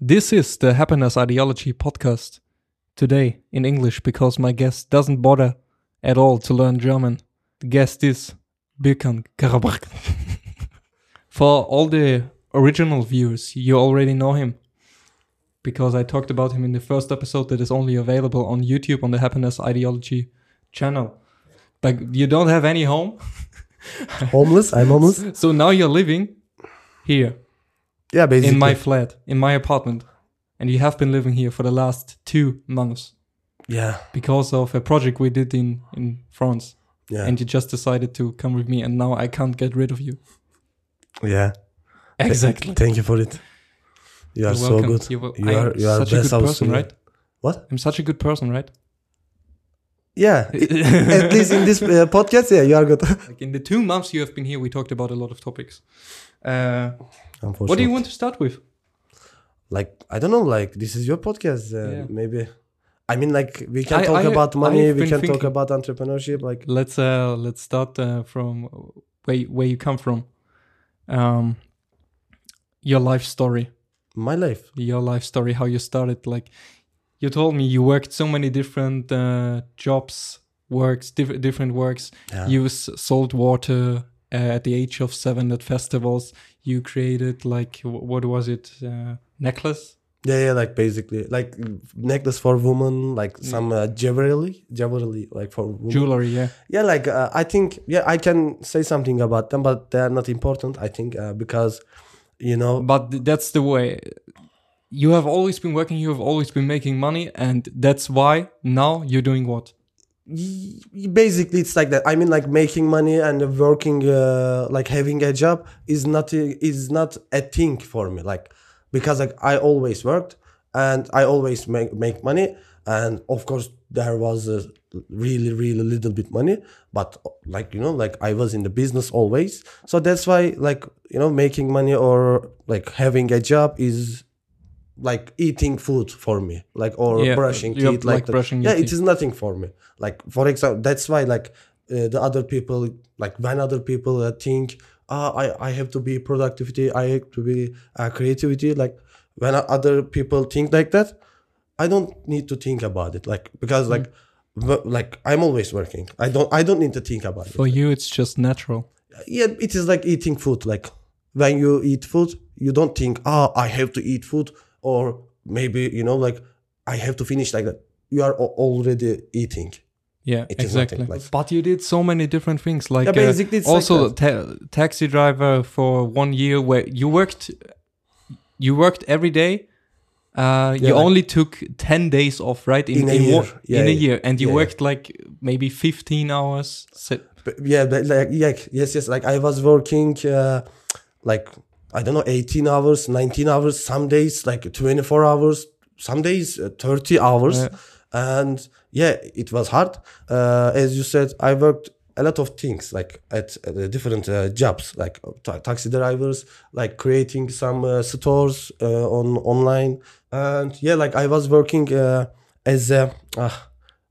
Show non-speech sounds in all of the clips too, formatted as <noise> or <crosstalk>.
This is the Happiness Ideology podcast. Today in English because my guest doesn't bother at all to learn German. The guest is Birkan Karabag. <laughs> For all the original viewers, you already know him because I talked about him in the first episode that is only available on YouTube on the Happiness Ideology channel. But you don't have any home, <laughs> homeless. I'm homeless. so now you're living here Yeah, basically. in my flat, in my apartment. And you have been living here for the last two months yeah, because of a project we did in, in France. yeah, And you just decided to come with me, and now I can't get rid of you. yeah. Th- Exactly. Thank you for it. You are You're so welcome. good. You, wel- You are you are such a good person, right? What? I'm such a good person, right? Yeah. At least in this uh, podcast, yeah, you are good. <laughs> like in the two months you have been here, we talked about a lot of topics. Uh, what do you want to start with? Like I don't know. Like this is your podcast. Uh, Yeah. Maybe. I mean, like we can I- talk I- about money. We can thinking- talk about entrepreneurship. Like Let's uh, let's start uh, from where where you come from. Um, your life story. my life. your life story how you started like you told me you worked so many different uh, jobs works diff- different works Yeah. you sold water uh, at the age of seven at festivals you created like what was it uh, necklace Yeah, yeah, like basically like necklace for women, like Mm. some uh, jewelry, jewelry, like for women. jewelry yeah Yeah, like uh, I think yeah, I can say something about them, but they are not important. I think uh, because you know, but that's the way you have always been working you have always been making money and that's why now you're doing what basically it's like that. I mean, like making money and working, uh, like having a job is not a, is not a thing for me. Like because like I always worked and I always make make money, and of course there was a really really little bit money, but like you know like I was in the business always, so that's why like you know making money or like having a job is like eating food for me like or Yeah, brushing teeth like like, brushing yeah it is nothing for me. Like for example that's why like uh, the other people like when other people uh, think ah i i have to be productivity i have to be uh, creativity like when other people think like that i don't need to think about it like because Mm. like like i'm always working. I don't i don't need to think about it. For you it's just natural. Yeah it is like eating food like when you eat food you don't think ah i have to eat food or maybe you know like i have to finish like that you are already eating Yeah, It is exactly. like- but you did so many different things, like Yeah, uh, basically it's like also that. ta- taxi driver for one year, where you worked, you worked every day. Uh, you like- only took ten days off, right? In a year. one- Yeah, in a year, and you Yeah, yeah. worked like maybe fifteen hours. Se- But yeah but like yeah yes yes like i was working uh, like i don't know 18 hours 19 hours some days like 24 hours some days uh, 30 hours Yeah. and yeah it was hard uh, as you said i worked a lot of things like at, uh, different uh, jobs like ta- taxi drivers like creating some uh, stores uh, on online and yeah like i was working uh, as a uh,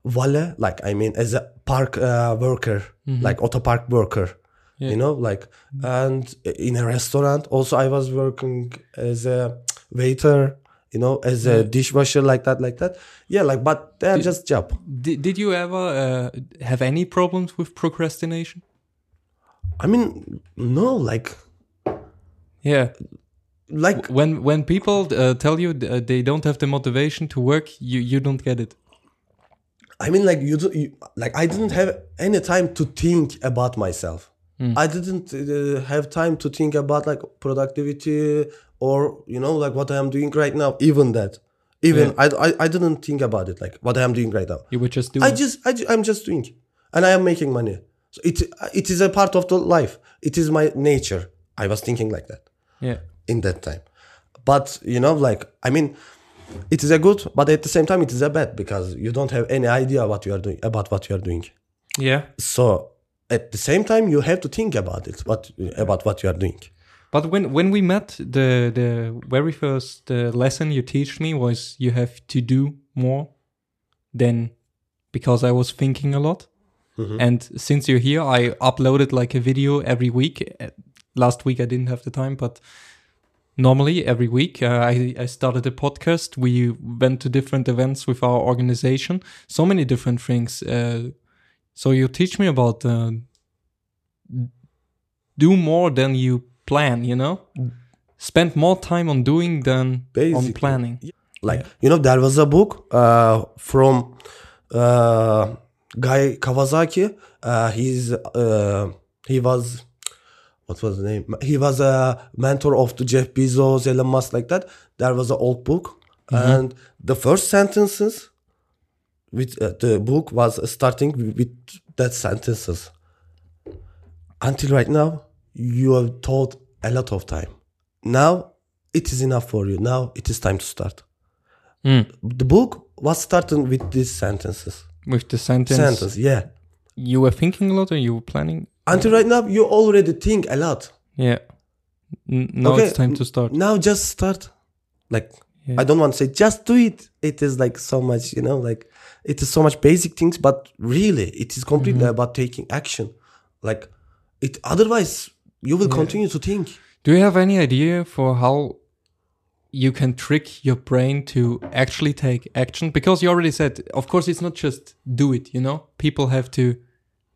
valet like i mean as a park uh, worker like auto park worker Mm-hmm. Yeah. you know like and in a restaurant also i was working as a waiter you know as a dishwasher like that like that yeah like but they're just job did, did you ever uh, have any problems with procrastination? i mean no like Yeah, like when when people uh, tell you uh, they don't have the motivation to work, you you don't get it. I mean, like you, do, you, like I didn't have any time to think about myself. I didn't uh, have time to think about like productivity or you know like what I am doing right now. Even that, even I, I, I didn't think about it like what I am doing right now. You were just doing. I just, I, I'm just doing, and I am making money. So it, it is a part of the life. It is my nature. I was thinking like that yeah. in that time. But you know, like I mean, it is a good, but at the same time, it is a bad because you don't have any idea what you are doing about what you are doing. Yeah. So at the same time, you have to think about it, what about what you are doing. But when when we met, the the very first uh, lesson you teach me was you have to do more than because I was thinking a lot. And since you're here, I uploaded like a video every week. Uh, Last week I didn't have the time, but normally every week. Uh, I, I started a podcast. We went to different events with our organization. So many different things. Uh, so you teach me about uh, do more than you plan. You know, spend more time on doing than on planning. like you know there was a book uh, from uh, guy kawasaki. Uh, he's uh, he was what was the name? He was a mentor of the jeff bezos elon musk like that. There was an old book. And the first sentences with uh, the book was starting with that sentences until right now you have taught a lot of time now it is enough for you now it is time to start the book was starting with these sentences. With the sentence, Sentence, yeah. you were thinking a lot, or you were planning. Until right now, you already think a lot. Yeah. N- now Okay, it's time to start. Now just start. Like Yeah. I don't want to say just do it. It is like so much, you know, like it is so much basic things, but really it is completely Mm-hmm. about taking action. Like it otherwise you will continue to think. Do you have any idea for how you can trick your brain to actually take action? Because you already said, of course, it's not just do it. You know, people have to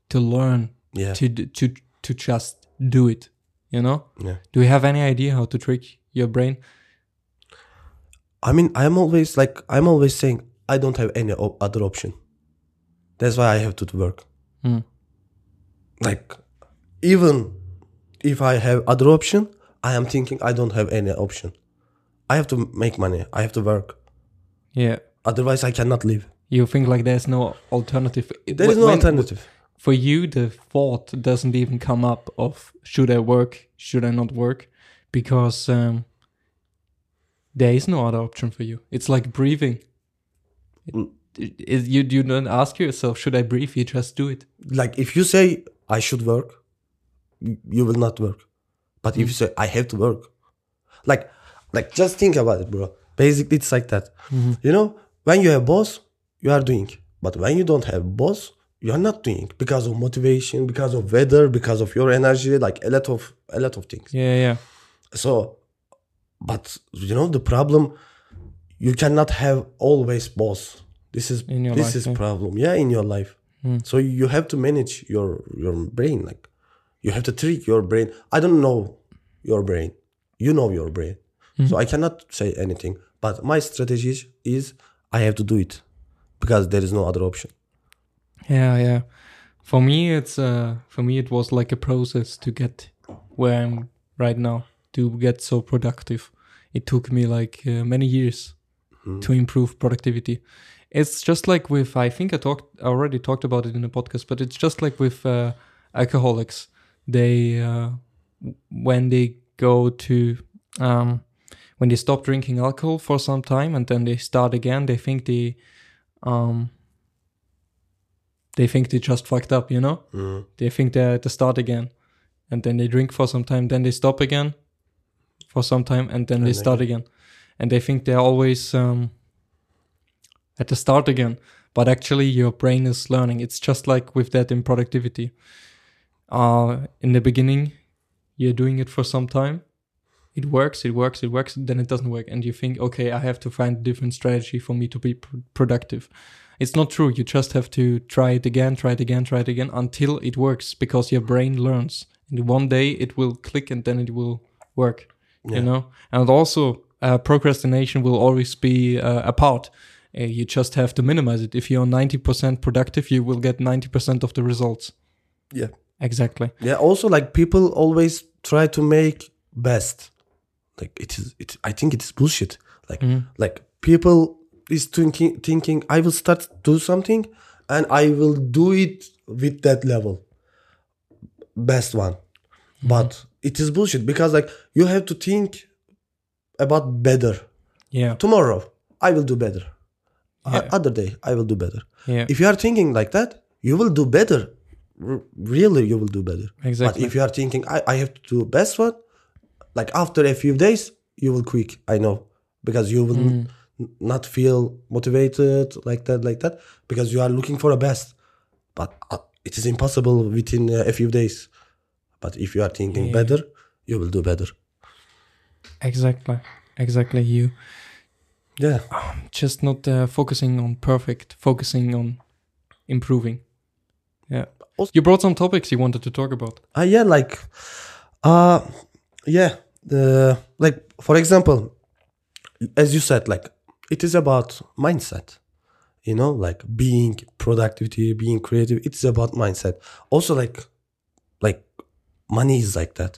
to learn Yeah. to to to just do it. You know. Yeah. Do you have any idea how to trick your brain? I mean, I'm always like I'm always saying I don't have any o- other option. That's why I have to work. Hmm. Like even if I have other option, I am thinking I don't have any option. I have to make money. I have to work. Yeah. Otherwise, I cannot live. You think like there's no alternative. There is no When- alternative. For you, the thought doesn't even come up of should I work, should I not work, because um, there is no other option for you. It's like breathing. Mm. It- it- you you don't ask yourself, should I breathe? You just do it. Like if you say I should work, you will not work. But if you say I have to work, like like just think about it, bro. Basically, it's like that. You know, when you have boss, you are doing. But when you don't have boss, you are not doing because of motivation, because of weather, because of your energy, like a lot of a lot of things. Yeah, yeah, So, but you know the problem, you cannot have always boss. This is this life, is yeah. problem. Yeah, in your life. Hmm. So you have to manage your your brain. Like you have to trick your brain. I don't know your brain. You know your brain. Hmm. So I cannot say anything. But my strategy is, is I have to do it because there is no other option. yeah, yeah. For me, it's uh, for me it was like a process to get where I'm right now to get so productive. It took me like uh, many years to improve productivity. It's just like with I think I talked I already talked about it in the podcast, but it's just like with uh, alcoholics. They uh, when they go to um, when they stop drinking alcohol for some time and then they start again, they think they um, they think they just fucked up, you know. They think they're at the start again, and then they drink for some time, then they stop again for some time, and then they start again, and they think they're always um, at the start again. But actually, your brain is learning. It's just like with that in productivity. Uh, in the beginning, you're doing it for some time. It works, it works, it works. Then it doesn't work, and you think, okay, I have to find a different strategy for me to be pr- productive. It's not true. You just have to try it again, try it again, try it again until it works because your brain learns. And one day it will click and then it will work. You know? And also, uh, procrastination will always be uh, a part. Uh, you just have to minimize it. If you're 90% productive, you will get 90% of the results. Yeah. Exactly. Yeah. Also, like people always try to make best. Like it is. It. I think it is bullshit. Like like people is thinking thinking I will start do something and I will do it with that level. Best one. But it is bullshit because like you have to think about better. Yeah. Tomorrow I will do better. Yeah. Other day I will do better. Yeah. If you are thinking like that, you will do better. R- really, you will do better. Exactly. But if you are thinking, I, I have to do best one, like after a few days, you will quit. I know because you will Mm. n- not feel motivated like that, like that, because you are looking for a best. But uh, it is impossible within uh, a few days. But if you are thinking Yeah. better, you will do better. Exactly. Exactly. You Yeah. just not uh, focusing on perfect, focusing on improving. Yeah. Also- you brought some topics you wanted to talk about. Uh, yeah, like, uh, yeah, uh, like for example, as you said, like it is about mindset. You know, like being productivity, being creative. It's about mindset. Also, like, like money is like that.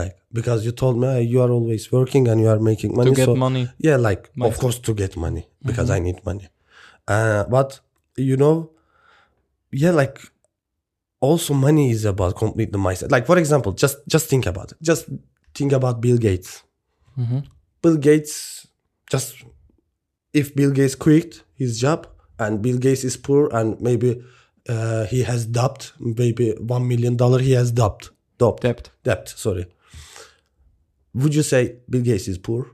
Like because you told me uh, you are always working and you are making money. to get so money. yeah, like of course to get money because I need money. Uh, but you know, yeah, like also money is about complete the mindset. Like for example, just just think about it. Just think about Bill Gates. hmm Bill Gates just if Bill Gates quit his job and Bill Gates is poor and maybe uh, he has debt, maybe one million dollar he has debt, debt, Debt. debt. Sorry. Would you say Bill Gates is poor?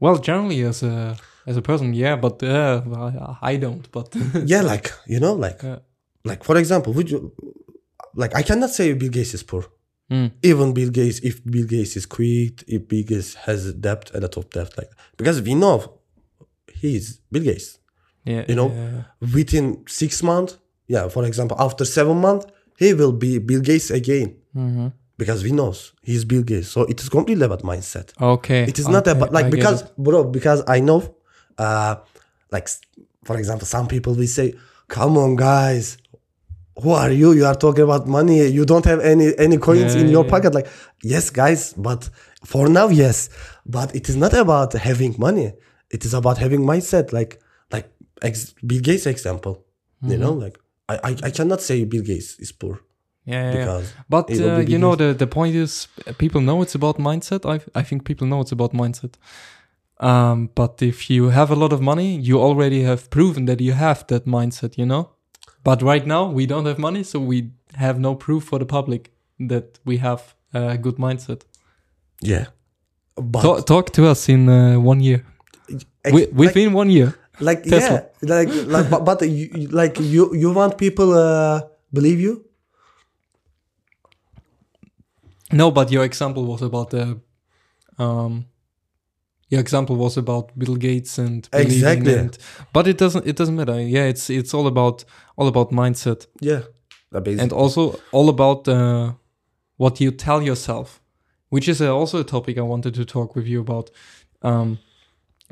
Well, generally as a as a person, yeah, but uh, well, I don't. But <laughs> yeah, like you know, like Yeah. like for example, would you like I cannot say Bill Gates is poor. Mm. Even Bill Gates, if Bill Gates is quit, if Bill Gates has debt and a top debt, like because we know he's Bill Gates. yeah, You know? yeah, Within six months, yeah, for example, after seven months, he will be Bill Gates again Mhm. because we knows he's Bill Gates. So it is completely about mindset. Okay. It is not about like I because bro because I know uh like for example some people will say come on guys who are you you are talking about money you don't have any any coins Yeah, in your yeah. pocket like yes guys but for now yes but it is not about having money it is about having mindset like like ex- Bill Gates example you know Mm-hmm. like I, I I cannot say Bill Gates is poor Yeah, yeah, yeah. But uh, you know the the point is people know it's about mindset. I I think people know it's about mindset. Um, but if you have a lot of money, you already have proven that you have that mindset. You know. But right now we don't have money, so we have no proof for the public that we have a good mindset. yeah but talk, talk to us in uh, one year. ex- like- within one year. Like Tesla. yeah like like but, but you, you- like you you want people uh believe you No, but your example was about the. Um, your example was about Bill Gates and Exactly. and- but it doesn't. It doesn't matter. Yeah, it's it's all about all about mindset yeah Uh, basically. and also all about uh, what you tell yourself, which is uh, also a topic I wanted to talk with you about. Um,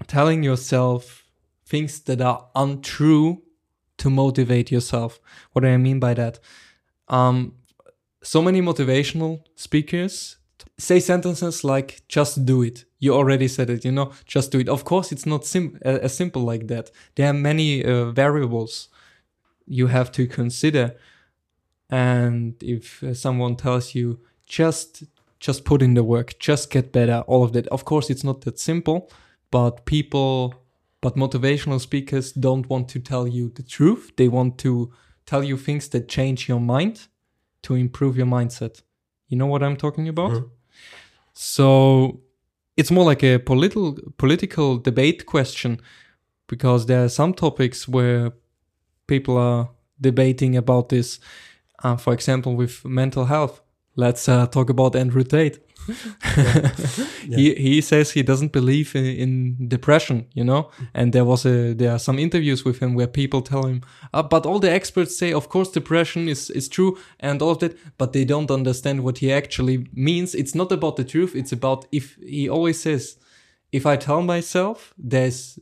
telling yourself things that are untrue to motivate yourself. What do I mean by that? Um, so many motivational speakers say sentences like just do it you already said it you know just do it of course it's not sim- as simple like that there are many uh, variables you have to consider and if uh, someone tells you just just put in the work just get better all of that of course it's not that simple but people but motivational speakers don't want to tell you the truth they want to tell you things that change your mind to improve your mindset you know what i'm talking about Mhm. so it's more like a political political debate question because there are some topics where people are debating about this. Uh, for example, with mental health, let's uh, talk about Andrew Tate. <laughs> He he says he doesn't believe in, in depression, you know. And there was a there are some interviews with him where people tell him, uh, but all the experts say, of course, depression is is true and all of that, but they don't understand what he actually means. It's not about the truth. It's about if he always says, if I tell myself there's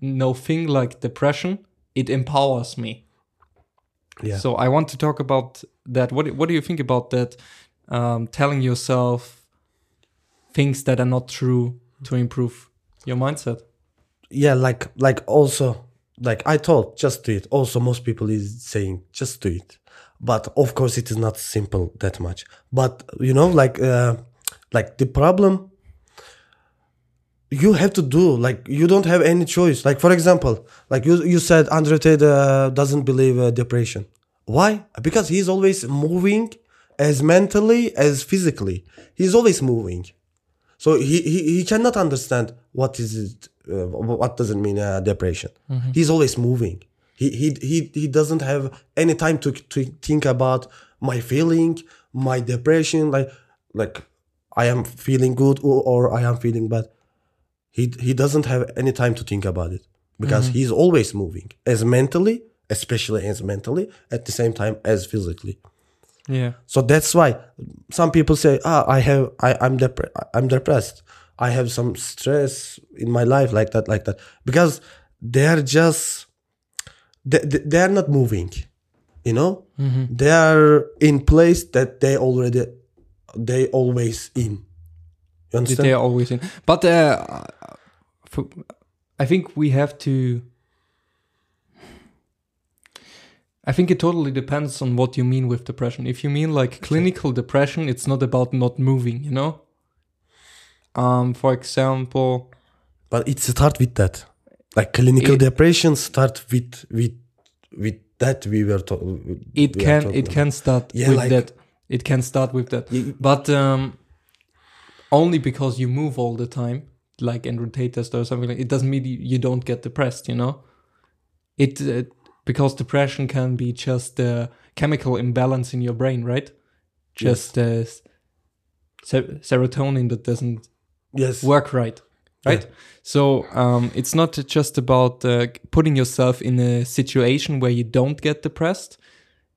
no thing like depression, it empowers me. yeah So I want to talk about that. What What do you think about that? Um, telling yourself things that are not true to improve your mindset. yeah like like also like i told just do it. Also most people is saying just do it. But of course it is not simple that much. But you know like uh like the problem you have to do like you don't have any choice. Like for example like you you said andrew tate uh, doesn't believe uh, depression. Why? Because he's always moving as mentally as physically he's always moving so he, he, he cannot understand what is it, uh, what does it mean uh, depression. He's always moving. He, he he he doesn't have any time to to think about my feeling, my depression. Like like I am feeling good or, or I am feeling bad. He he doesn't have any time to think about it because he's always moving, as mentally, especially as mentally, at the same time as physically. Yeah. So that's why some people say, "Ah, I have, I, I'm dep- I'm depressed. I have some stress in my life, like that, like that," because they're just they, they- they're not moving, you know. They are in place that they already they always in. You understand? they're always in. But uh, for, I think we have to. I think it totally depends on what you mean with depression. If you mean like clinical depression, it's not about not moving, you know? Um, for example, But it start with that, like clinical It- depression start with with with that we were talking. it can it can start Yeah, with like- that. It can start with that. You- But um, only because you move all the time, like Andrew Tate test or something like it doesn't mean you, you don't get depressed, you know? It uh, because depression can be just a chemical imbalance in your brain, right? Just uh, ser- serotonin that doesn't yes. work right right? So um, it's not just about uh, putting yourself in a situation where you don't get depressed.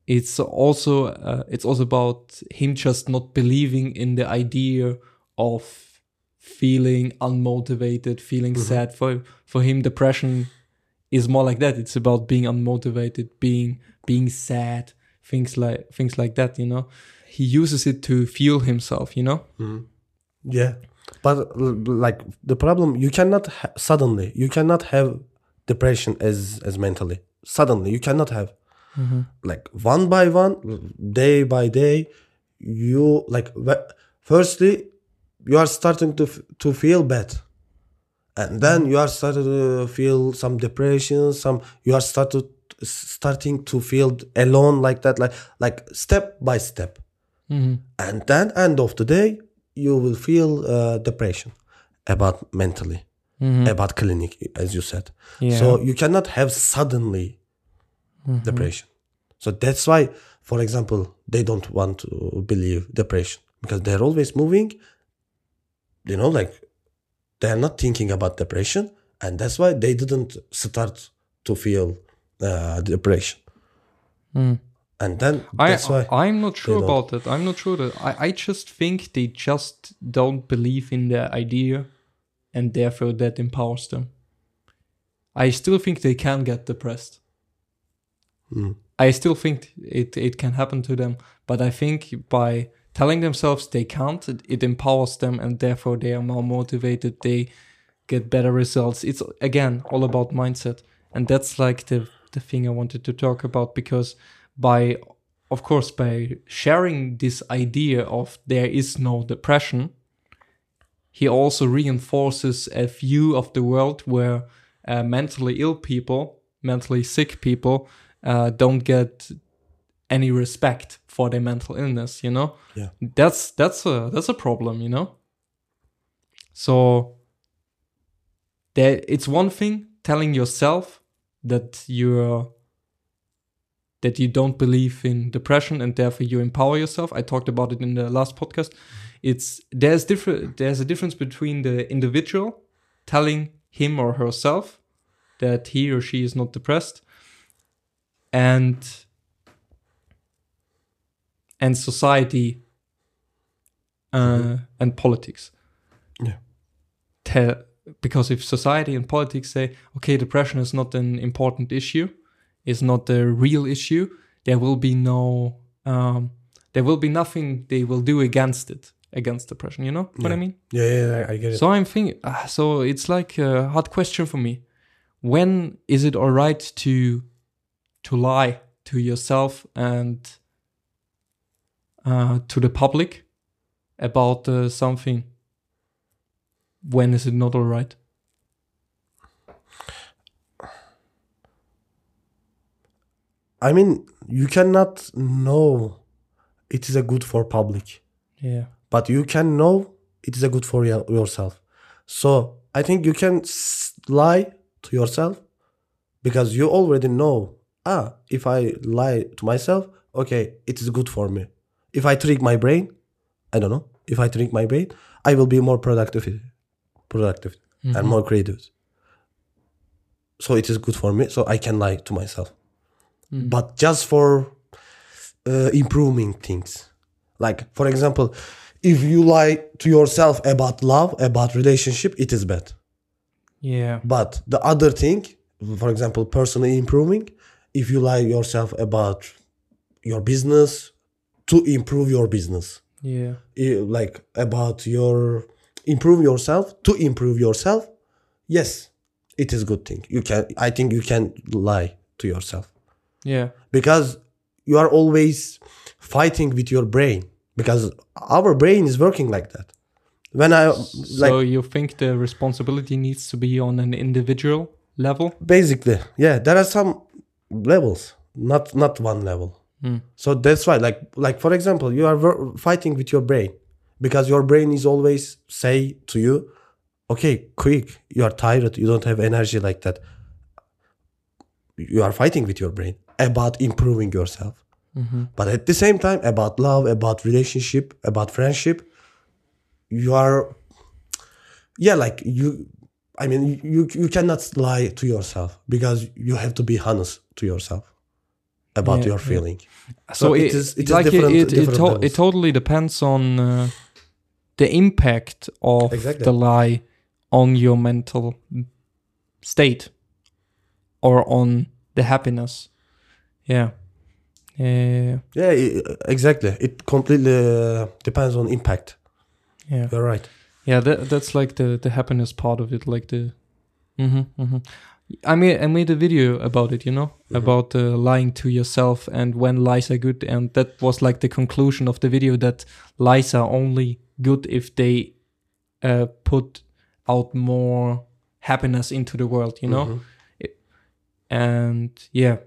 It's also uh, it's also about him just not believing in the idea of feeling unmotivated feeling sad. For for him depression is more like that. It's about being unmotivated being being sad things like things like that you know? He uses it to fuel himself you know? Hmm. Yeah, but like the problem, you cannot ha- suddenly you cannot have depression as as mentally. Suddenly you cannot have. Mm-hmm. Like one by one, day by day, you like firstly you are starting to f- to feel bad, and then you are starting to feel some depression, some you are started starting to feel alone like that, like like step by step. Mm-hmm. And then end of the day you will feel uh, depression about mentally mm-hmm. about clinic as you said. Yeah. so you cannot have suddenly mm-hmm. depression. So that's why for example they don't want to believe depression because they're always moving you know like they're not thinking about depression and that's why they didn't start to feel uh, depression and then that's I, why I'm not sure about that. I'm not sure that. I, I just think they just don't believe in the idea and therefore that empowers them. I still think they can get depressed. Hmm. I still think it, it can happen to them, but I think by telling themselves they can't, it, it empowers them and therefore they are more motivated. They get better results. It's again all about mindset. And that's like the, the thing I wanted to talk about because by, of course, by sharing this idea of there is no depression, he also reinforces a view of the world where uh, mentally ill people, mentally sick people, uh, don't get any respect for their mental illness. You know, Yeah. that's that's a that's a problem. You know, so there it's one thing telling yourself that you're that you don't believe in depression and therefore you empower yourself. I talked about it in the last podcast. Mm-hmm. It's there's different there's a difference between the individual telling him or herself that he or she is not depressed and and society uh, and politics. Yeah. Tell, because if society and politics say, okay, depression is not an important issue, is not a real issue, there will be no, um, there will be nothing they will do against it, against depression. You know what I mean? yeah, yeah, yeah i get it So I'm thinking, uh, so it's like a hard question for me. When is it all right to to lie to yourself and uh, to the public about uh, something? When is it not all right? I mean, you cannot know it is a good for public, Yeah. but you can know it is a good for yourself. So I think you can lie to yourself because you already know. Ah, if I lie to myself, okay, it is good for me. If I trick my brain, I don't know, if I trick my brain, I will be more productive, productive and more creative. So it is good for me. So I can lie to myself, but just for uh, improving things. Like for example, if you lie to yourself about love, about relationship, it is bad. Yeah. But the other thing, for example, personally improving, if you lie yourself about your business to improve your business, Yeah. eh, like about your improve yourself to improve yourself, yes, it is good thing. You can, I think you can lie to yourself Yeah. because you are always fighting with your brain because our brain is working like that. When I like so you think the responsibility needs to be on an individual level? basically yeah there are some levels not not one level Hmm. so that's why like like for example you are fighting with your brain. Because your brain is always say to you okay quick you are tired you don't have energy like that. You are fighting with your brain about improving yourself. Mm-hmm. But at the same time about love about relationship about friendship you are yeah like you i mean you you cannot lie to yourself because you have to be honest to yourself about Yeah, your yeah. feeling So it it is- it is like different- it, it, different to- it totally depends on uh, the impact of Exactly. the lie on your mental state or on the happiness. Yeah. Yeah. yeah i- exactly it completely uh, depends on impact Yeah. you're right Yeah, that that's like the the happiness part of it, like the. hmm hmm I made I made a video about it, you know, about uh, lying to yourself and when lies are good, and that was like the conclusion of the video that lies are only good if they uh, put out more happiness into the world, you know. Mhm. It- and yeah,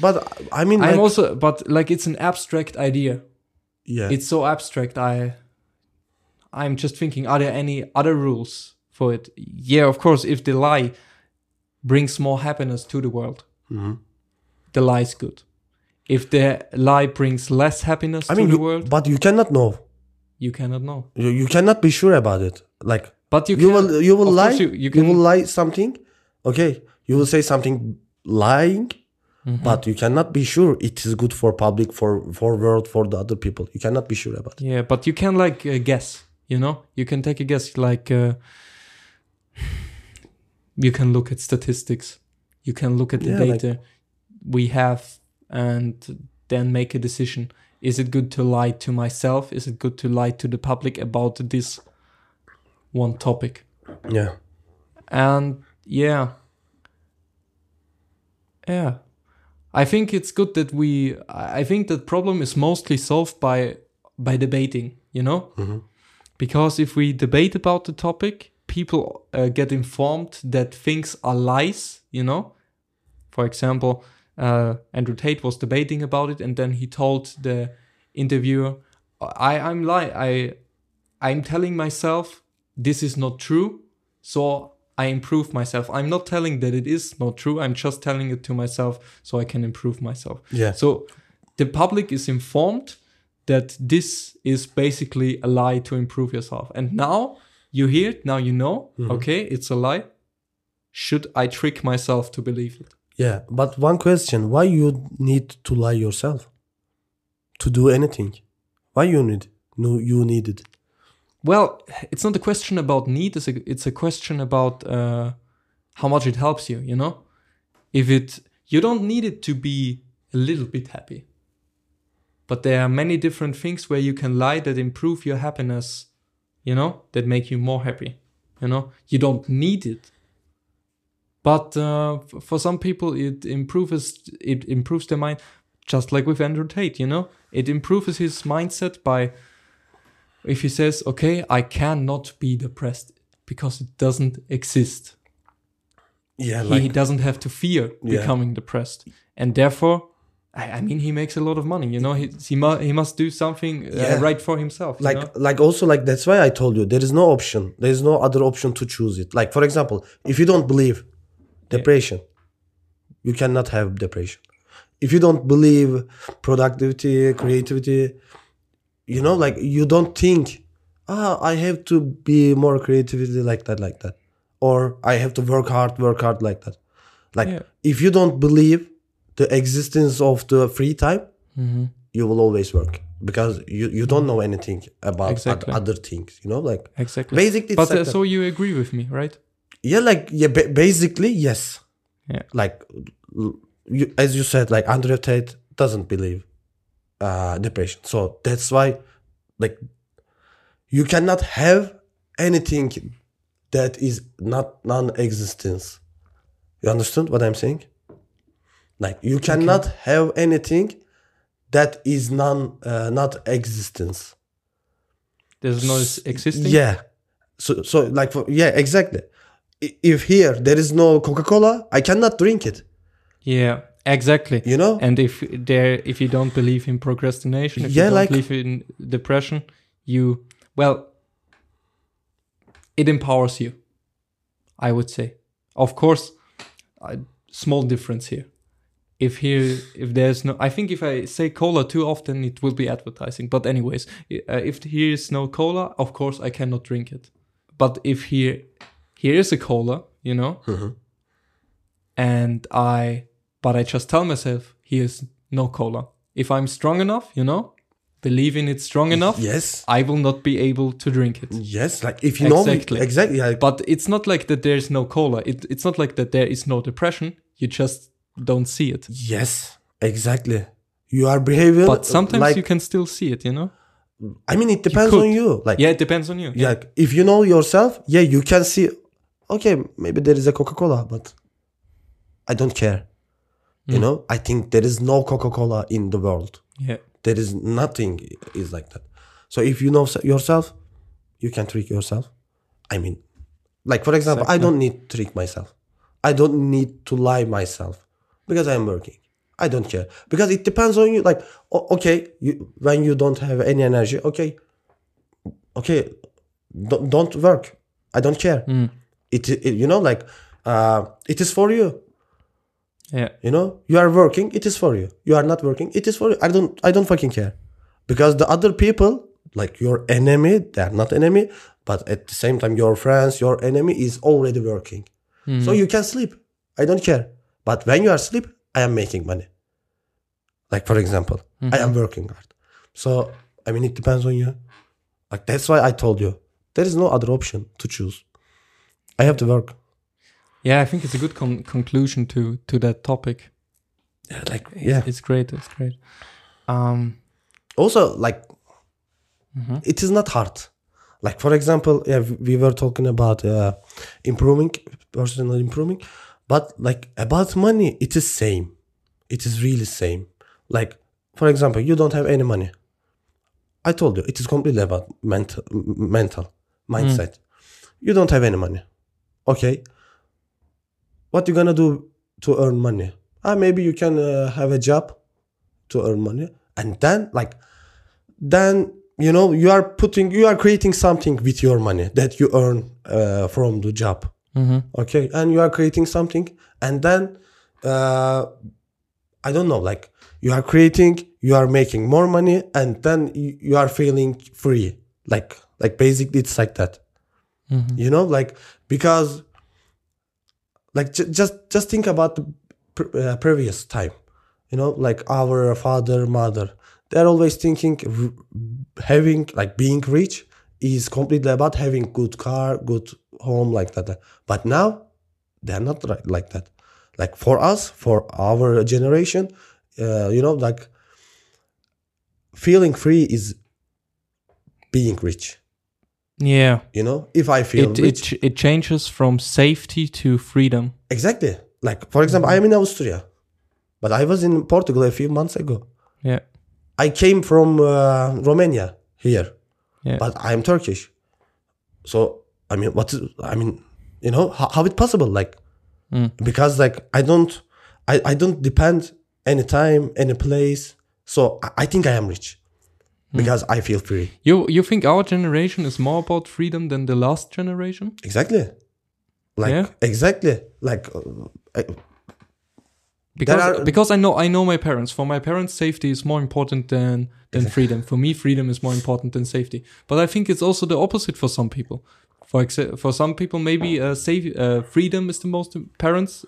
but i mean I'm like, also, but like it's an abstract idea. Yeah. It's so abstract i i'm just thinking are there any other rules for it? Yeah of course if the lie brings more happiness to the world. Mhm. the lie is good. If the lie brings less happiness i mean to the you- world but you cannot know. you cannot know. You, you cannot be sure about it. Like but you, you, can, will you will lie. you, you you, will lie something. Okay. You will say something lying Mm-hmm. but you cannot be sure it is good for public for for world for the other people. You cannot be sure about it. Yeah but you can like uh, guess you know? You can take a guess like uh, you can look at statistics. You can look at the Yeah, like- data we have and then make a decision. Is it good to lie to myself? Is it good to lie to the public about this one topic? Yeah. And yeah. Yeah. I think it's good that we i I think that problem is mostly solved by by debating you know? Mm-hmm. Because if we debate about the topic people uh, get informed that things are lies you know? For example uh, andrew tate was debating about it and then he told the interviewer i i'm lie i i'm telling myself this is not true so i improve myself. I'm not telling that it is not true i'm just telling it to myself so i can improve myself. Yeah. So the public is informed that this is basically a lie to improve yourself. And now you hear it, now you know, okay, it's a lie. Should I trick myself to believe it? yeah but one question why you need to lie yourself to do anything why you need no you need it Well, it's not a question about need, it's a, it's a question about uh, how much it helps you, you know? If it, you don't need it to be a little bit happy. But there are many different things where you can lie that improve your happiness, you know, that make you more happy. You know, you don't need it. But uh, for some people, it improves it improves their mind, just like with Andrew Tate. You know, it improves his mindset by if he says, "Okay, I cannot be depressed because it doesn't exist." yeah he doesn't have to fear Yeah. becoming depressed, and therefore, I, I mean, he makes a lot of money. You know, he he, mu- he must do something uh, Yeah. right for himself. you like know? like also like that's why i told you there is no option there is no other option to choose it like for example if you don't believe depression you cannot have depression if you don't believe productivity creativity you know like you don't think ah, I have to be more creativity like that, like that, or I have to work hard, work hard like that. Like Yeah. if you don't believe the existence of the free time, Mhm. you will always work because you, you don't know anything about Exactly. other things. You know, like Exactly. basically, it's but uh, so you agree with me, right? yeah, like yeah, ba- basically yes. Yeah. Like you, as you said, like Andrew Tate doesn't believe uh, depression, so that's why, like, you cannot have anything that is not non-existence. You understand what I'm saying? Like you cannot have anything that is non uh, not existence. There's no existing. Yeah. So so like for, yeah exactly. If here there is no Coca Cola, I cannot drink it. Yeah. Exactly. You know. And if there, if you don't believe in procrastination, if Yeah, you don't like- believe in depression, you well, it empowers you. I would say, of course, a small difference here. If here, if there's no, I think if I say cola too often, it will be advertising. But anyways, uh, if here is no cola, of course I cannot drink it. But if here, here is a cola, you know, Mhm. and I, but I just tell myself here's no cola. If I'm strong enough, you know, believe in it strong enough, Yes. I will not be able to drink it. Yes. Like if you know Exactly. exactly. Like, But it's not like that there's no cola. It, it's not like that there is no depression. You just don't see it. yes. Exactly. You are behaving. But sometimes like you can still see it, you know? I mean, it depends could. on you. Like Yeah, it depends on you. yeah, like, if you know yourself, yeah, you can see. Okay, maybe there is a Coca Cola, but I don't care. You Mm. know, I think there is no Coca Cola in the world. Yeah. there is nothing is like that so if you know yourself you can trick yourself i mean like for example i don't need to trick myself i don't need to lie myself because i'm working. I don't care. Because it depends on you. Like okay you when you don't have any energy okay okay don't, don't work. I don't care. Mm. it, it you know like uh it is for you. Yeah. you know you are working it is for you. You are not working it is for you. I don't i don't fucking care. Because the other people like your enemy they are not enemy but at the same time your friends your enemy is already working. So you can sleep. I don't care but when you are asleep i am making money. Like for example i am working hard. So i mean it depends on you. Like that's why i told you there is no other option to choose. I have to work. Yeah, I think it's a good con- conclusion to to that topic. Yeah, like yeah. It's great. It's great. Um, also like it is not hard. Like for example yeah we were talking about uh, improving personal improving but like about money it is same. It is really same. Like for example you don't have any money. I told you it is completely about mental mental mindset. You don't have any money. Okay. What you gonna do to earn money? Ah maybe you can uh, have a job to earn money. And then like then you know you are putting you are creating something with your money that you earn uh, from the job mhm. okay and you are creating something and then uh, i don't know like you are creating you are making more money and then you, are feeling free like like basically it's like that Mhm. you know like because like ju- just just think about the pr- uh, previous time you know like our father mother they're always thinking having like being rich is completely about having good car good home like that but now they're not like that like for us for our generation uh, you know like feeling free is being rich Yeah. you know if i feel It, rich it it changes from safety to freedom. Exactly. Like for example, I am in Austria, but I was in Portugal a few months ago. Yeah. I came from uh, Romania here, Yeah. but I am Turkish. So I mean, what? Is, I mean, you know, how, how it possible? Like, Mm. because like I don't, I, I don't depend any time, any place. So I, I think I am rich because I feel free. You you think our generation is more about freedom than the last generation? Exactly. Like Yeah? exactly. Like uh, I- because are- because I know I know my parents. For my parents, safety is more important than than <laughs> freedom. For me, freedom is more important than safety. But I think it's also the opposite for some people. For exa- for some people, maybe uh, uh, freedom is the most parents.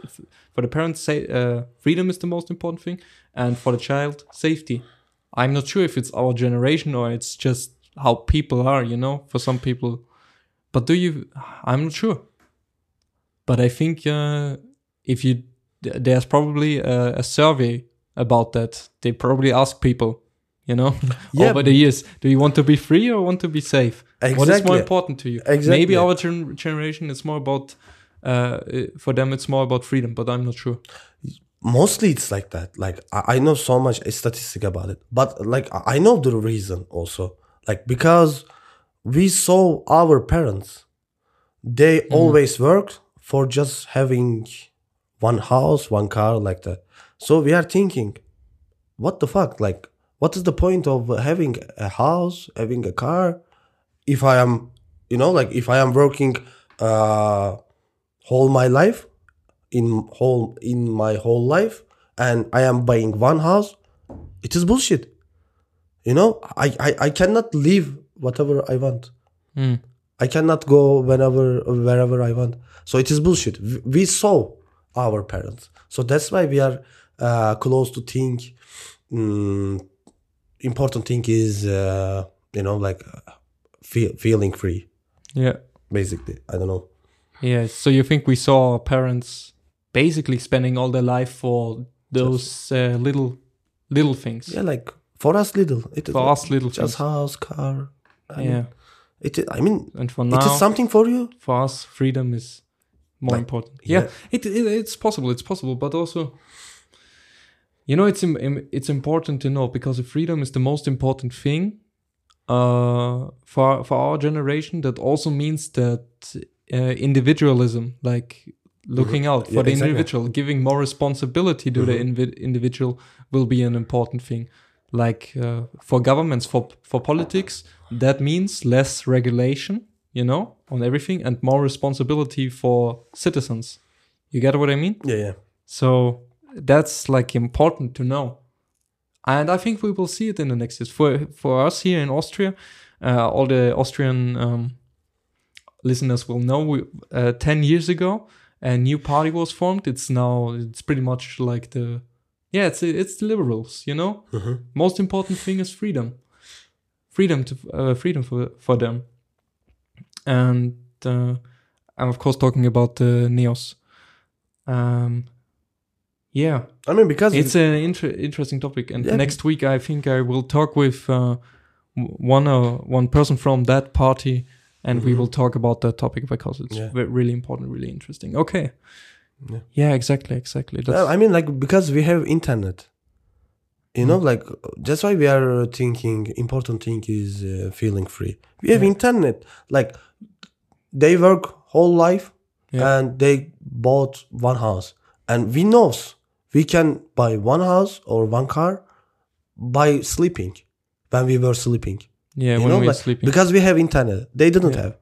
For the parents, say uh, freedom is the most important thing, and for the child, safety. I'm not sure if it's our generation or it's just how people are. You know, for some people. But do you? I'm not sure. But I think uh, if you th- there's probably a, a survey about that. They probably ask people, you know, <laughs> Yeah. over the years, do you want to be free or want to be safe? What is more important to you? Exactly. Maybe our gen- generation is more about, uh, for them it's more about freedom, but I'm not sure. mostly it's like that like I, know so much statistic about it but like i I know the reason also like because we saw our parents they always worked for just having one house one car like that. So we are thinking what the fuck? Like what is the point of having a house having a car if i am you know like if i am working uh whole my life in whole in my whole life and i am buying one house it is bullshit. You know i i, I cannot live whatever i want. Mm. i cannot go whenever wherever i want. So it is bullshit. We saw our parents so that's why we are uh, close to think mm, important thing is uh, you know like uh, feel, feeling free Yeah. basically i don't know Yeah. So you think we saw our parents basically spending all their life for those uh, little, little things? yeah like for us little it is For us little just things. house car I mean, Yeah. it i mean And for now, is something for you for us, freedom is more Like, important. yeah. Yeah, It, it it's possible. It's possible, but also, you know, it's it's important to know because freedom is the most important thing uh, for for our generation. That also means that uh, individualism, like looking out for Mm-hmm. Yeah, the exactly. individual, giving more responsibility to the Mhm. invi- individual, will be an important thing. Like uh, for governments, for for politics, that means less regulation, you know, on everything, and more responsibility for citizens. You get what I mean? yeah yeah So that's like important to know. And I think we will see it in the next years. For for us here in Austria, uh, all the Austrian um, listeners will know. We, uh, Ten years ago, a new party was formed. It's now it's pretty much like the yeah, it's it's the liberals. You know, Mhm. most important thing is freedom, freedom to uh, freedom for for them. And uh, I'm of course talking about the Neos. Um, yeah, i mean because it's an inter- interesting topic, and Yeah. next week I think I will talk with uh, one uh, one person from that party, and we Mhm. will talk about that topic because it's Yeah. really important, really interesting. Okay. Yeah. Yeah, exactly, exactly. That's, I mean, like because we have internet, you know, like that's why we are thinking important thing is uh, feeling free. We have internet, like they work whole life Yeah. and they bought one house, and we knows we can buy one house or one car by sleeping when we were sleeping. yeah, you when know, we're like, sleeping. because we have internet, they didn't Yeah. have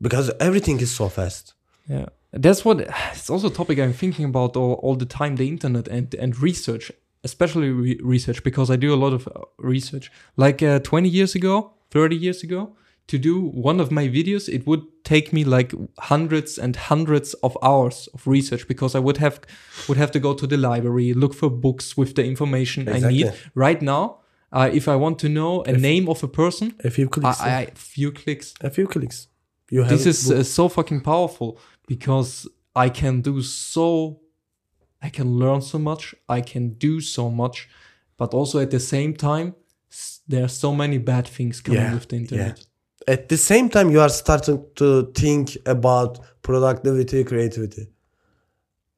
because everything is so fast. Yeah, that's what it's also a topic I'm thinking about all, all the time. The internet and and research, especially re- research, because I do a lot of uh, research. Like uh, 20 years ago, 30 years ago, to do one of my videos, it would take me like hundreds and hundreds of hours of research because I would have would have to go to the library, look for books with the information I need. Right now, uh, if I want to know a If- name of a person, A few clicks, I, I few clicks. A few clicks. You have this is uh, so fucking powerful because I can do so I can learn so much I can do so much but also at the same time s- there are so many bad things coming Yeah, with the internet at the same time you are starting to think about productivity creativity.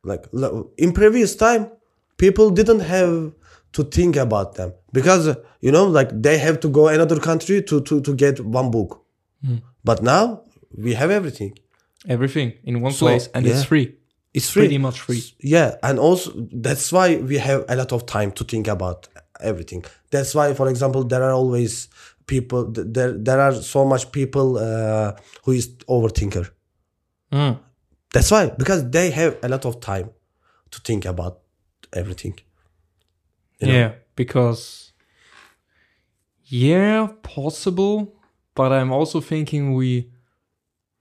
Like in previous time people didn't have to think about them because you know like they have to go another country to to, to get one book. Hmm. but now we have everything. Everything in one So, place and it's free. It's free. pretty much free. Yeah and also that's why we have a lot of time to think about everything. That's why for example there are always people there there are so much people uh, who is overthinker Mm. that's why because they have a lot of time to think about everything. You know? Yeah, because yeah, possible, but I'm also thinking we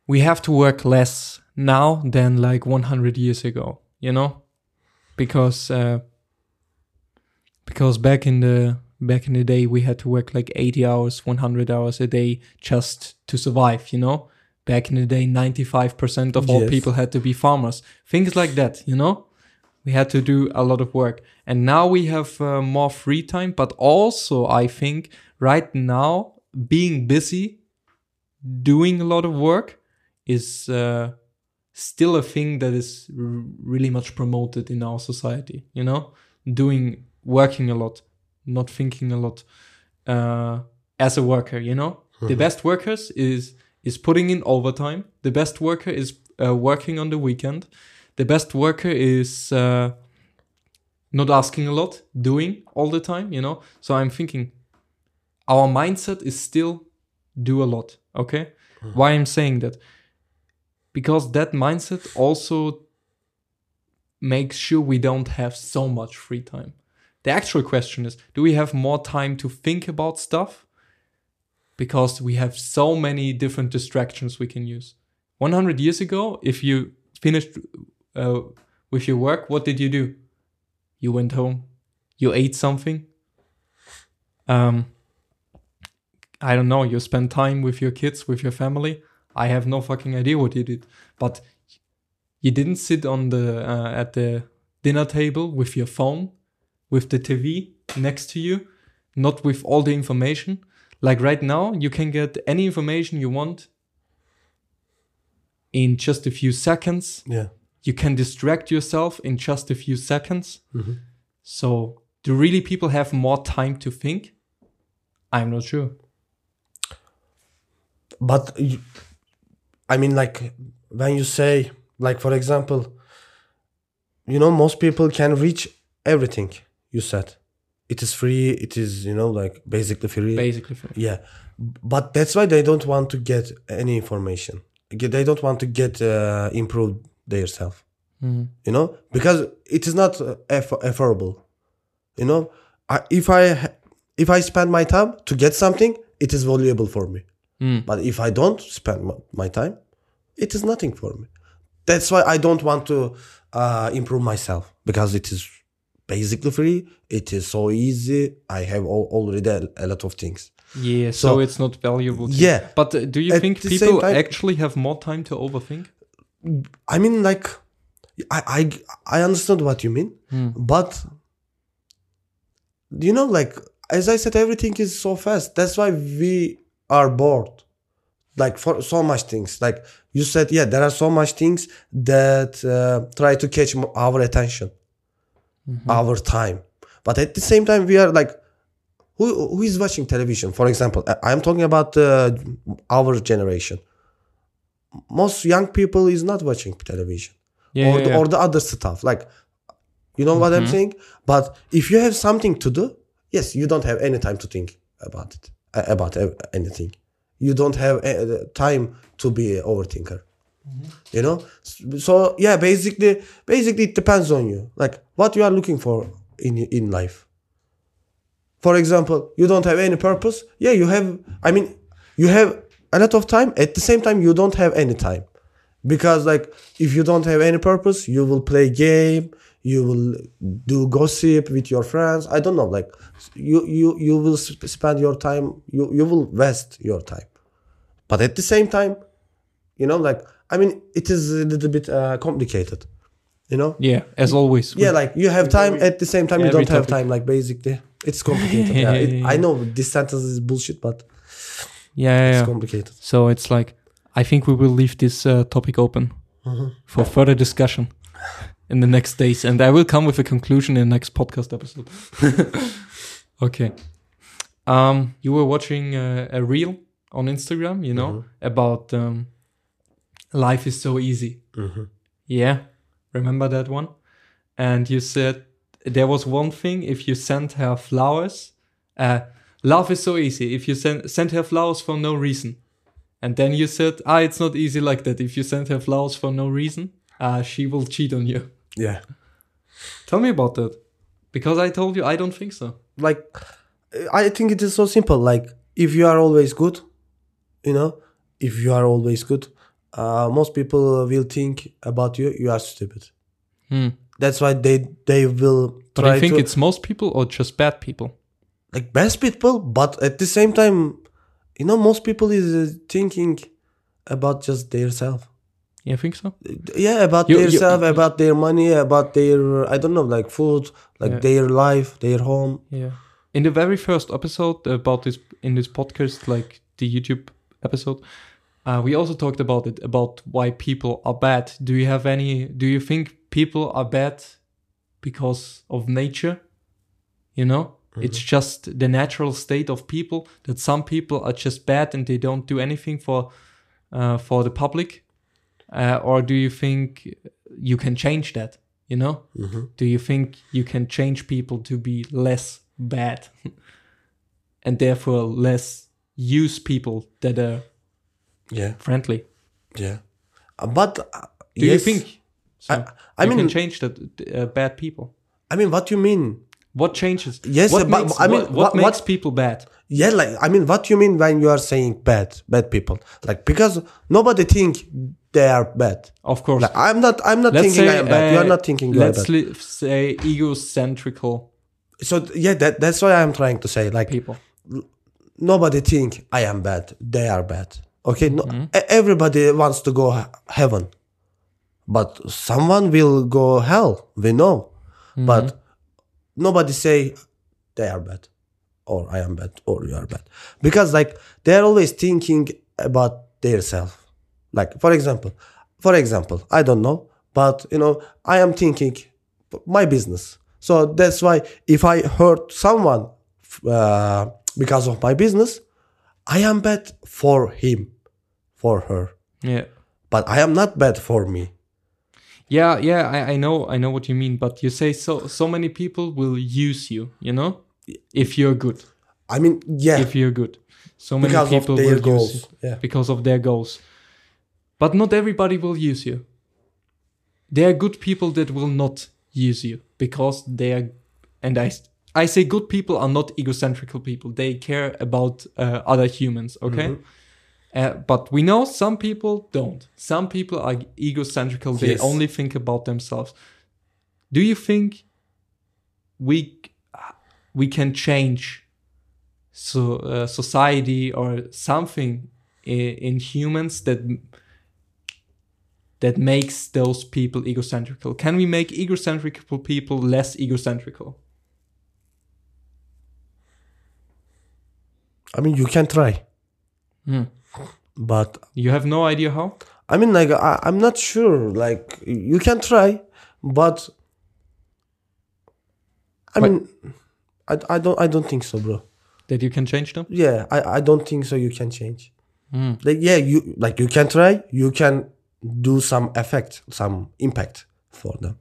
we have to work less now than like 100 years ago, you know? Because uh because back in the back in the day we had to work like 80 hours, 100 hours a day just to survive, you know? Back in the day 95% of all Yes. people had to be farmers. Things like that, you know? we had to do a lot of work and now we have uh, more free time but also i think right now being busy doing a lot of work is uh, still a thing that is r- really much promoted in our society you know doing working a lot not thinking a lot uh, as a worker you know the best workers is is putting in overtime the best worker is uh, working on the weekend the best worker is uh, not asking a lot, doing all the time, you know. So I'm thinking our mindset is still do a lot, okay? Why I'm saying that? Because that mindset also makes sure we don't have so much free time. The actual question is do we have more time to think about stuff? Because we have so many different distractions we can use. 100 years ago, if you finished uh, with your work, what did you do? You went home, you ate something. Um, I don't know. You spent time with your kids, with your family. I have no fucking idea what you did, but you didn't sit on the uh, at the dinner table with your phone, with the TV next to you, not with all the information. Like right now, you can get any information you want in just a few seconds Yeah. you can distract yourself in just a few seconds. Mhm. So, do really people have more time to think? I'm not sure. But you, I mean, like when you say, like for example, you know, most people can reach everything. You said it is free. It is you know like basically free. Basically, free Yeah, but that's why they don't want to get any information. They don't want to get uh, improve themselves. Mhm. You know, because it is not uh, aff- affordable. You know, I, if I if I spend my time to get something, it is valuable for me. Mm. But if I don't spend my, my time, it is nothing for me. That's why I don't want to uh, improve myself because it is basically free. It is so easy. I have al- already a, a lot of things. yeah. So, So- it's not valuable. To Yeah. But uh, do you At think people time- actually have more time to overthink? I mean, like, I I, I understand what you mean, Hmm. but you know, like as I said, everything is so fast. That's why we are bored. Like for so much things. Like you said, yeah, there are so much things that uh, try to catch our attention, our time. But at the same time, we are like, who who is watching television? For example, I- I'm talking about uh, our generation. Most young people is not watching television Yeah. or, yeah, the, yeah. or the other stuff like you know what i'm saying but if you have something to do yes you don't have any time to think about it about anything you don't have uh, time to be an overthinker you know? So yeah basically basically it depends on you. Like what you are looking for in in life. For example you don't have any purpose? Yeah you have i mean you have a lot of time. At the same time you don't have any time. Because like if you don't have any purpose you will play game you will do gossip with your friends. I don't know like you you you will sp- spend your time you you will waste your time. But at the same time you know like i mean it is a little bit uh, complicated you know yeah, as always. yeah like you have time at the same time you don't have topic. time like basically it's complicated yeah, it- i know this sentence is bullshit but yeah, yeah, it's yeah. complicated So it's like I think we will leave this uh, topic open Mm-hmm. for further discussion in the next days, and I will come with a conclusion in the next podcast episode. <laughs> okay. Um, you were watching uh, a reel on Instagram, you know, Mm-hmm. about um, life is so easy. Mhm. Yeah, remember that one? And you said there was one thing if you sent her flowers, uh, love is so easy. If you send send her flowers for no reason, and then you said, ah, it's not easy like that. If you send her flowers for no reason, uh, she will cheat on you. yeah Tell me about that. Because I told you I don't think so. like i think it is so simple like if you are always good you know if you are always good uh, most people will think about you you are stupid Hmm. that's why they they will But I think to it's most people or just bad people. like best people but at the same time you know most people is uh, thinking about just their self You think so? yeah about You- their you- self about their money about their i don't know like food like Yeah. their life their home Yeah. In the very first episode about this in this podcast, like the YouTube episode, uh, we also talked about it about why people are bad. Do you have any? Do you think people are bad because of nature? You know, it's just the natural state of people that some people are just bad and they don't do anything for uh, for the public, uh, or do you think you can change that? You know, do you think you can change people to be less bad <laughs> and therefore less use people that are yeah friendly? yeah Uh, but uh, Do yes, you think? So I, I you mean can change that uh, bad people. i mean what do you mean What changes? Yes, what but- makes, I mean, what, what what- makes what- people bad? yeah like i mean what do you mean when you are saying bad bad people like because nobody think they are bad Of course. like i'm not i'm not let's thinking say i am bad you are uh, not thinking you let's li- say egocentrical so yeah that, that's why i'm trying to say like people. nobody think I am bad. They are bad. Okay, no, Mm-hmm. everybody wants to go heaven, but someone will go hell. We know, Mm-hmm. but nobody say they are bad, or I am bad, or you are bad, because like they are always thinking about their self. Like for example, for example, I don't know, but you know, I am thinking my business. So that's why if I hurt someone uh, because of my business, I am bad for him, for her. Yeah. But I am not bad for me. Yeah, yeah, I, I know, I know what you mean. But you say so, so many people will use you. You know, if you're good, I mean, yeah, if you're good, so many because of people their will goals. use you Yeah, because of their goals. But not everybody will use you. There are good people that will not use you because they are, and I, I say good people are not egocentrical people. They care about uh, other humans. Okay. Mm-hmm. Uh, but we know some people don't. Some people are egocentrical. They Yes. only think about themselves. Do you think we we can change so uh, society or something in, in humans that that makes those people egocentrical? Can we make egocentric people less egocentrical? I mean, you can try, Hmm. But You have no idea how. I mean, like I, I'm not sure. Like you can try, but I But- mean, I, I don't I don't think so, bro. That you can change them. Yeah, I, I don't think so. You can change. Hmm. Like yeah, you like you can try. You can do some effect, some impact for them,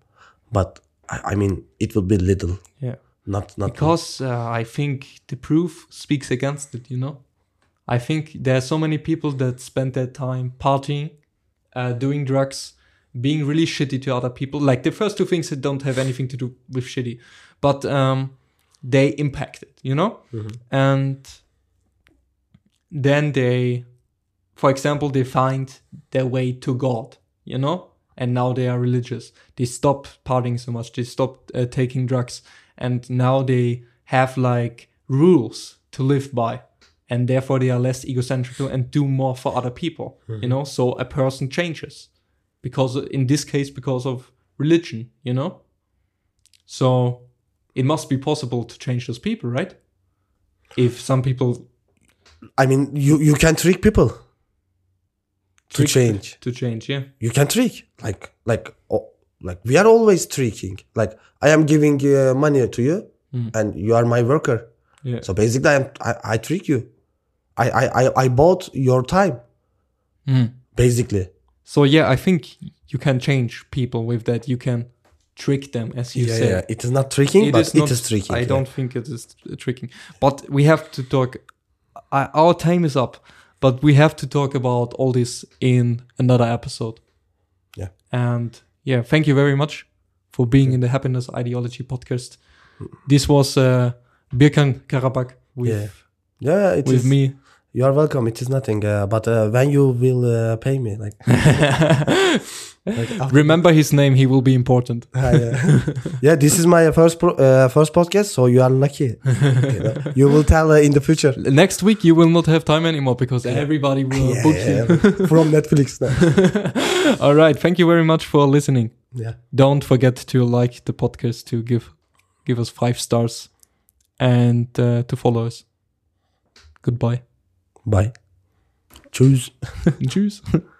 but I, I mean, it will be little, Yeah. not not because uh, I think the proof speaks against it. You know, I think there are so many people that spend their time partying, uh, doing drugs, being really shitty to other people. Like the first two things that don't have anything to do with shitty, but um, they impact it. You know, and then they, for example, they find their way to God. You know. And now they are religious. They stop partying so much. They stop uh, taking drugs and now they have like rules to live by and therefore they are less egocentric and do more for other people you know so a person changes because in this case because of religion you know so it must be possible to change those people right if some people I mean, you you can trick people to trick- change. to change yeah You can trick like like oh, like we are always tricking. Like I am giving uh, money to you, and you are my worker. yeah So basically, I am I, I trick you. I, I I I bought your time. Basically, so yeah i think you can change people with that you can trick them as you yeah, said yeah. It is not tricking, It but is not- is tricking. I yeah. don't think it is tricking. But we have to talk. I, our time is up, but we have to talk about all this in another episode. Yeah. And yeah, thank you very much for being in the Happiness Ideology podcast. this was uh, Birkan Karabag with, Yeah. Yeah, it with is. me. You are welcome. It is nothing. Uh, but uh, when you will uh, pay me, like, <laughs> like Remember his name, he will be important. Ah, yeah. yeah, this is my first uh, first podcast, so you are lucky. <laughs> You, know? You will tell uh, in the future. Next week, you will not have time anymore because Yeah. everybody will Yeah, book you. <laughs> from Netflix. All right. Thank you very much for listening. Yeah. Don't forget to like the podcast, to give give us five stars, and uh, to follow us. Goodbye. Bye. Choose. Tschüss. <laughs>